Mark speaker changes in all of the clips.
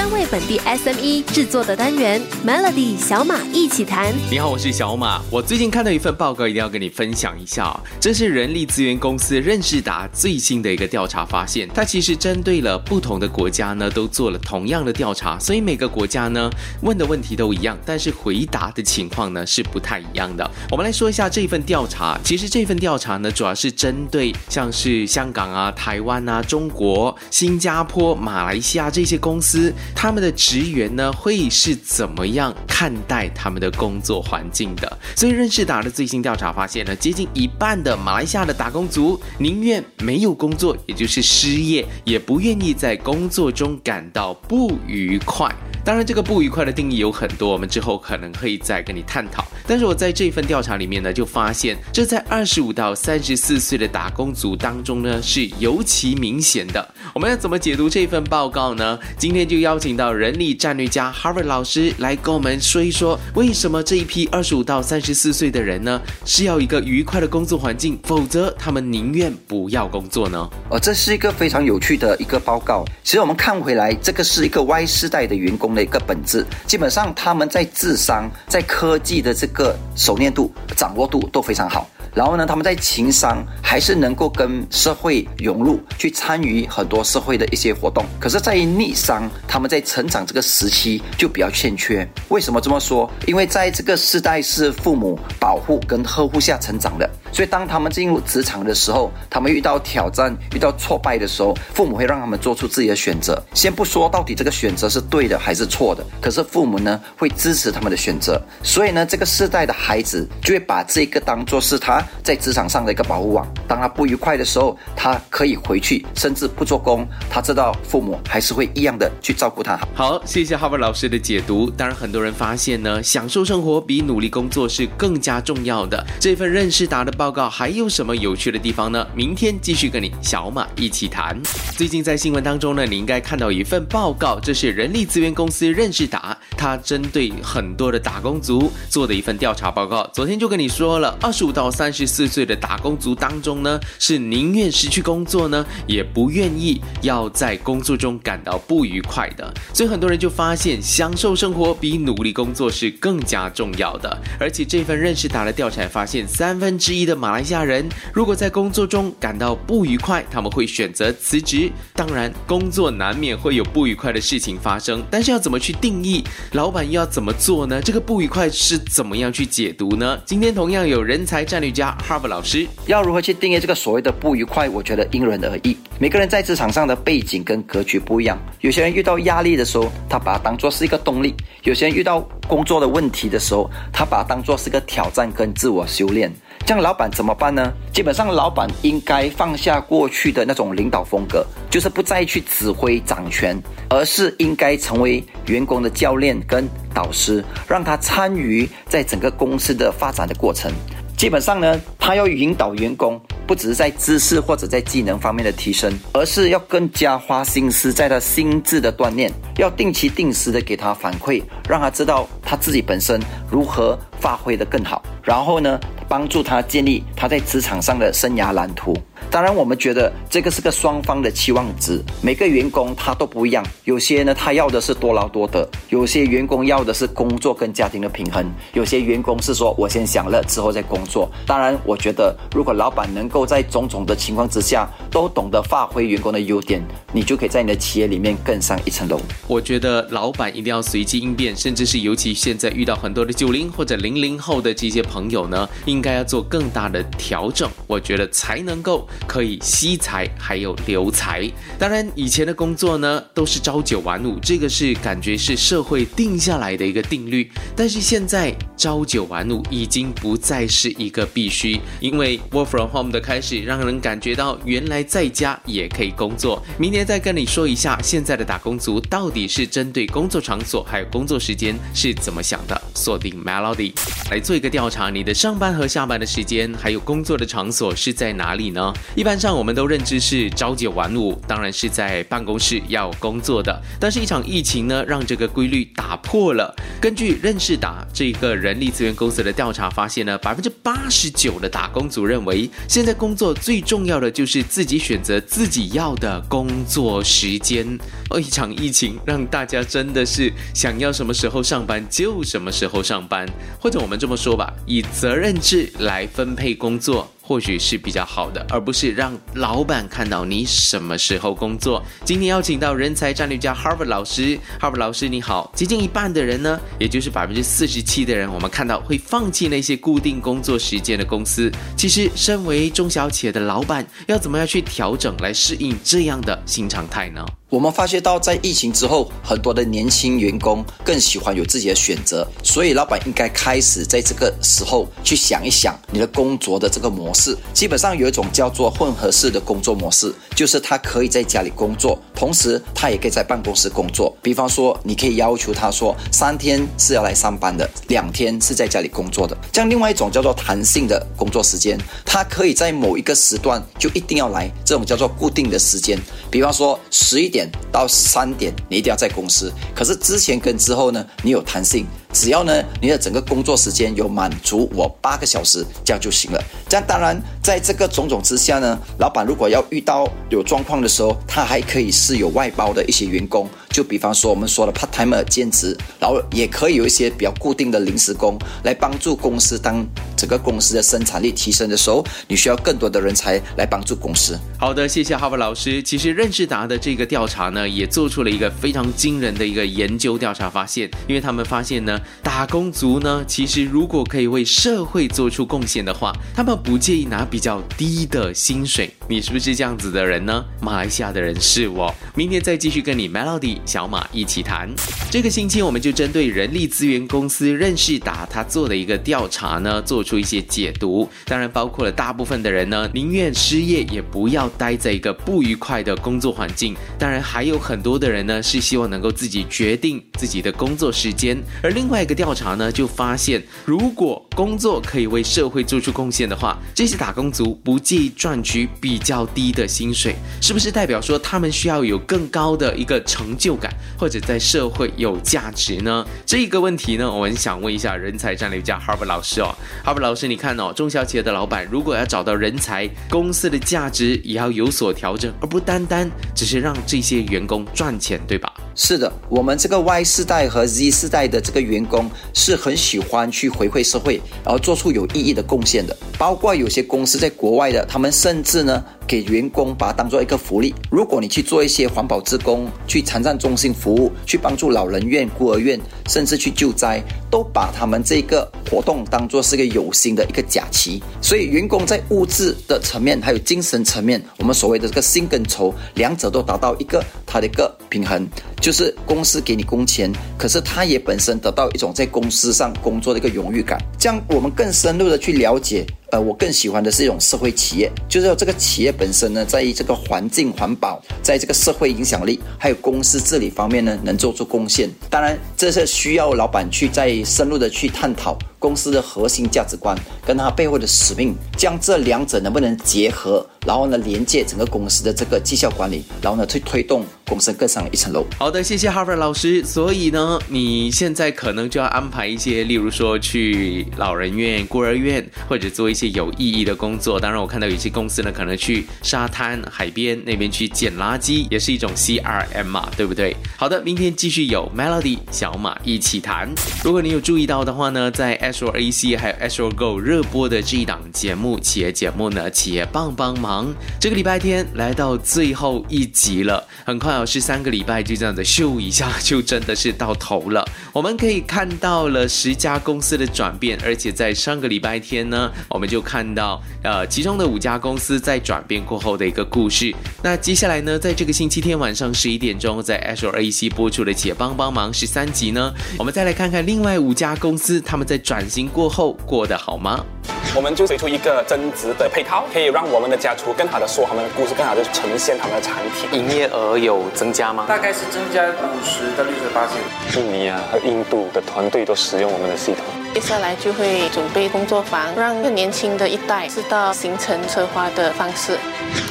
Speaker 1: 专为本地 SME 制作的单元 Melody 小马一起谈。
Speaker 2: 你好，我是小马。我最近看到一份报告，一定要跟你分享一下。这是人力资源公司任仕达最新的一个调查发现，它其实针对了不同的国家呢，都做了同样的调查，所以每个国家呢问的问题都一样，但是回答的情况呢是不太一样的。我们来说一下这份调查。其实这份调查呢，主要是针对像是香港啊、台湾啊、中国、新加坡、马来西亚这些公司，他们的职员呢会是怎么样看待他们的工作环境的。所以任仕达的最新调查发现呢，接近一半的马来西亚的打工族宁愿没有工作，也就是失业，也不愿意在工作中感到不愉快。当然，这个不愉快的定义有很多，我们之后可能可以再跟你探讨。但是我在这份调查里面呢，就发现这在二十五到三十四岁的打工族当中呢，是尤其明显的。我们要怎么解读这份报告呢？今天就邀请到人力战略家 Harvard 老师来跟我们说一说，为什么这一批二十五到三十四岁的人呢，是要一个愉快的工作环境，否则他们宁愿不要工作呢？
Speaker 3: 哦，这是一个非常有趣的一个报告。其实我们看回来，这个是一个 Y 世代的员工的一个本质。基本上他们在智商、在科技的这个熟练度、掌握度都非常好。然后呢，他们在情商还是能够跟社会融入，去参与很多社会的一些活动。可是，在于逆商，他们在成长这个时期就比较欠缺。为什么这么说？因为在这个时代是父母保护跟呵护下成长的，所以当他们进入职场的时候，他们遇到挑战、遇到挫败的时候，父母会让他们做出自己的选择。先不说到底这个选择是对的还是错的，可是父母呢会支持他们的选择。所以呢，这个世代的孩子就会把这个当做是他。在职场上的一个保护网，当他不愉快的时候，他可以回去，甚至不做工。他知道父母还是会一样的去照顾他。
Speaker 2: 好，谢谢哈佛老师的解读。当然，很多人发现呢，享受生活比努力工作是更加重要的。这份任仕达的报告还有什么有趣的地方呢？明天继续跟你小马一起谈。最近在新闻当中呢，你应该看到一份报告，这是人力资源公司任仕达，他针对很多的打工族做的一份调查报告。昨天就跟你说了，二十五到三十四岁的打工族当中呢，是宁愿失去工作呢，也不愿意要在工作中感到不愉快的。所以很多人就发现，享受生活比努力工作是更加重要的。而且这份认识达的调查发现，三分之一的马来西亚人如果在工作中感到不愉快，他们会选择辞职。当然，工作难免会有不愉快的事情发生，但是要怎么去定义？老板要怎么做呢？这个不愉快是怎么样去解读呢？今天同样有人才战略家。哈佛老师
Speaker 3: 要如何去定义这个所谓的不愉快？我觉得因人而异。每个人在职场上的背景跟格局不一样。有些人遇到压力的时候，他把它当做是一个动力；有些人遇到工作的问题的时候，他把它当做是个挑战跟自我修炼。这样老板怎么办呢？基本上，老板应该放下过去的那种领导风格，就是不再去指挥掌权，而是应该成为员工的教练跟导师，让他参与在整个公司的发展的过程。基本上呢，他要引导员工，不只是在知识或者在技能方面的提升，而是要更加花心思在他心智的锻炼，要定期定时的给他反馈，让他知道他自己本身如何发挥的更好，然后呢，帮助他建立他在职场上的生涯蓝图。当然，我们觉得这个是个双方的期望值，每个员工他都不一样。有些呢，他要的是多劳多得；有些员工要的是工作跟家庭的平衡；有些员工是说我先享乐之后再工作。当然，我觉得如果老板能够在种种的情况之下都懂得发挥员工的优点，你就可以在你的企业里面更上一层楼。
Speaker 2: 我觉得老板一定要随机应变，甚至是尤其现在遇到很多的九零或者零零后的这些朋友呢，应该要做更大的调整。我觉得才能够。可以吸财，还有留财。当然，以前的工作呢，都是朝九晚五，这个是感觉是社会定下来的一个定律。但是现在朝九晚五已经不再是一个必须，因为 work from home 的开始，让人感觉到原来在家也可以工作。明天再跟你说一下，现在的打工族到底是针对工作场所还有工作时间是怎么想的。锁定 Melody 来做一个调查，你的上班和下班的时间，还有工作的场所是在哪里呢？一般上我们都认知是朝九晚五，当然是在办公室要工作的。但是，一场疫情呢，让这个规律打破了。根据任仕达这个人力资源公司的调查发现呢，百分之八十九的打工族认为，现在工作最重要的就是自己选择自己要的工作时间。而，一场疫情让大家真的是想要什么时候上班就什么时候上班，或者我们这么说吧，以责任制来分配工作。或许是比较好的，而不是让老板看到你什么时候工作。今天邀请到人才战略家 Harvard 老师，Harvard 老师你好。接近一半的人呢，也就是百分之四十七的人，我们看到会放弃那些固定工作时间的公司。其实，身为中小企业的老板，要怎么样去调整来适应这样的新常态呢？
Speaker 3: 我们发现到，在疫情之后，很多的年轻员工更喜欢有自己的选择，所以老板应该开始在这个时候去想一想你的工作的这个模式。基本上有一种叫做混合式的工作模式，就是他可以在家里工作，同时他也可以在办公室工作。比方说，你可以要求他说，三天是要来上班的，两天是在家里工作的。这样，另外一种叫做弹性的工作时间，他可以在某一个时段就一定要来，这种叫做固定的时间。比方说，十一点。到三点，你一定要在公司。可是之前跟之后呢，你有弹性。只要呢，你的整个工作时间有满足我八个小时，这样就行了。这样当然，在这个种种之下呢，老板如果要遇到有状况的时候，他还可以是有外包的一些员工，就比方说我们说的 part time 兼职，然后也可以有一些比较固定的临时工来帮助公司。当整个公司的生产力提升的时候，你需要更多的人才来帮助公司。
Speaker 2: 好的，谢谢哈佛老师。其实任志达的这个调查呢，也做出了一个非常惊人的一个研究调查发现，因为他们发现呢。打工族呢，其实如果可以为社会做出贡献的话，他们不介意拿比较低的薪水。你是不是这样子的人呢？马来西亚的人是我。明天再继续跟你 Melody 小马一起谈。这个星期我们就针对人力资源公司任仕达他做的一个调查呢，做出一些解读。当然包括了大部分的人呢，宁愿失业也不要待在一个不愉快的工作环境。当然还有很多的人呢，是希望能够自己决定自己的工作时间。而另外一个调查呢，就发现如果工作可以为社会做出贡献的话，这些打工族不介意赚取比较低的薪水，是不是代表说他们需要有更高的一个成就感，或者在社会？有价值呢？这一个问题呢，我们想问一下人才战略家 Harvard 老师哦。Harvard 老师，你看哦，中小企业的老板如果要找到人才，公司的价值也要有所调整，而不单单只是让这些员工赚钱，对吧？
Speaker 3: 是的，我们这个 Y 世代和 Z 世代的这个员工是很喜欢去回馈社会，然后做出有意义的贡献的。包括有些公司在国外的，他们甚至呢。给员工把它当做一个福利。如果你去做一些环保志工，去残障中心服务，去帮助老人院、孤儿院，甚至去救灾，都把他们这个活动当做是一个有心的一个假期。所以，员工在物质的层面还有精神层面，我们所谓的这个薪跟酬，两者都达到一个它的一个平衡，就是公司给你工钱，可是他也本身得到一种在公司上工作的一个荣誉感。这样，我们更深入的去了解。呃，我更喜欢的是一种社会企业，就是说这个企业本身呢，在于这个环境环保，在这个社会影响力，还有公司治理方面呢，能做出贡献。当然，这是需要老板去再深入的去探讨。公司的核心价值观跟它背后的使命，将这两者能不能结合，然后呢连接整个公司的这个绩效管理，然后呢去推动公司更上一层楼。
Speaker 2: 好的，谢谢 Harvard 老师。所以呢，你现在可能就要安排一些，例如说去老人院、孤儿院，或者做一些有意义的工作。当然，我看到有些公司呢，可能去沙滩、海边那边去捡垃圾，也是一种 CRM 嘛，对不对？好的，明天继续有 Melody 小马一起谈。如果你有注意到的话呢，在 s o A C 还有 s o Go 热播的这一档节目，企业节目呢，企业帮帮忙。这个礼拜天来到最后一集了，很快是三个礼拜就这样子秀一下，就真的是到头了。我们可以看到了十家公司的转变，而且在上个礼拜天呢，我们就看到呃其中的五家公司在转变过后的一个故事。那接下来呢，在这个星期天晚上十一点钟，在 s o A C 播出的企业帮帮忙十三集呢，我们再来看看另外五家公司他们在。转型过后过得好吗？
Speaker 4: 我们就推出一个增值的配套，可以让我们的家厨更好的说他们的故事，更好的呈现他们的产品。
Speaker 5: 营业额有增加吗？
Speaker 6: 大概是增加五十到六十八千。
Speaker 4: 印尼啊和印度的团队都使用我们的系统。
Speaker 7: 接下来就会准备工作坊，让更年轻的一代知道形成策划的方式。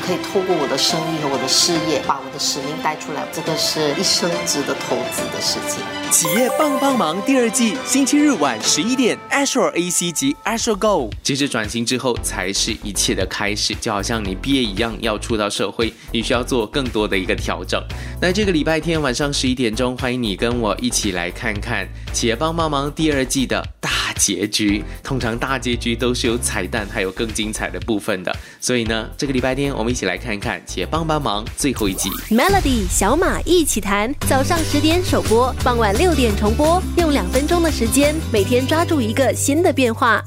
Speaker 8: 可以透过我的生意和我的事业，把我的使命带出来，这个是一生值得投资的事情。
Speaker 9: 企业帮帮忙第二季，星期日晚十一点，Azure AC 及 Azure Go。
Speaker 2: 其实转型之后才是一切的开始，就好像你毕业一样，要出到社会，你需要做更多的一个调整。那这个礼拜天晚上十一点钟，欢迎你跟我一起来看看《企业帮帮忙》第二季的大结局。通常大结局都是有彩蛋，还有更精彩的部分的。所以呢，这个礼拜天我们一起来看一看《且帮帮忙》最后一集。
Speaker 1: Melody 小马一起谈，早上十点首播，傍晚六点重播，用两分钟的时间，每天抓住一个新的变化。